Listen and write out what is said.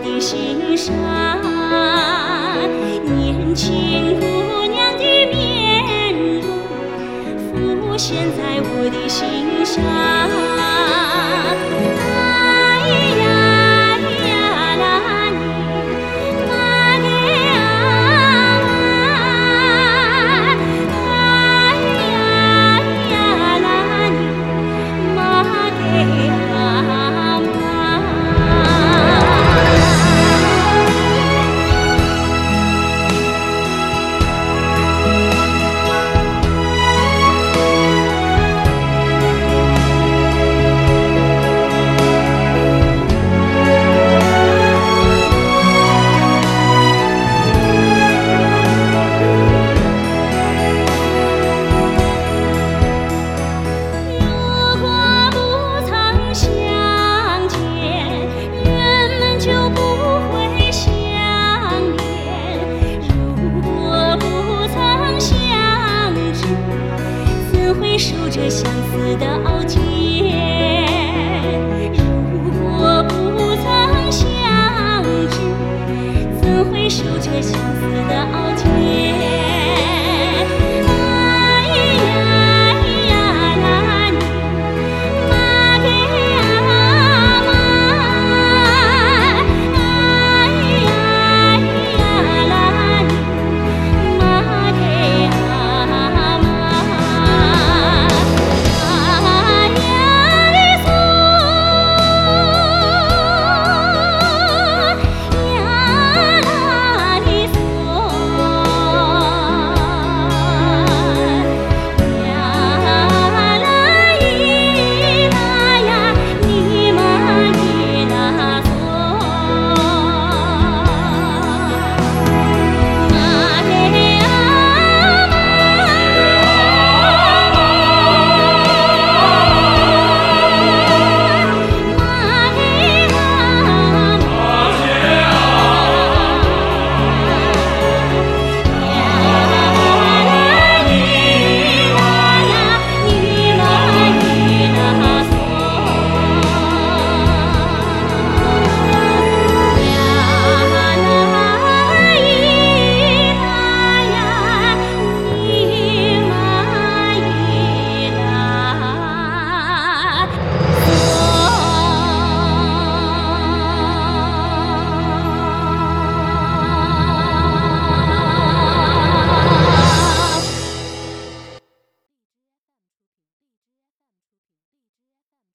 的心上年轻姑娘的面容浮现在我的心上。回首着相思的傲气。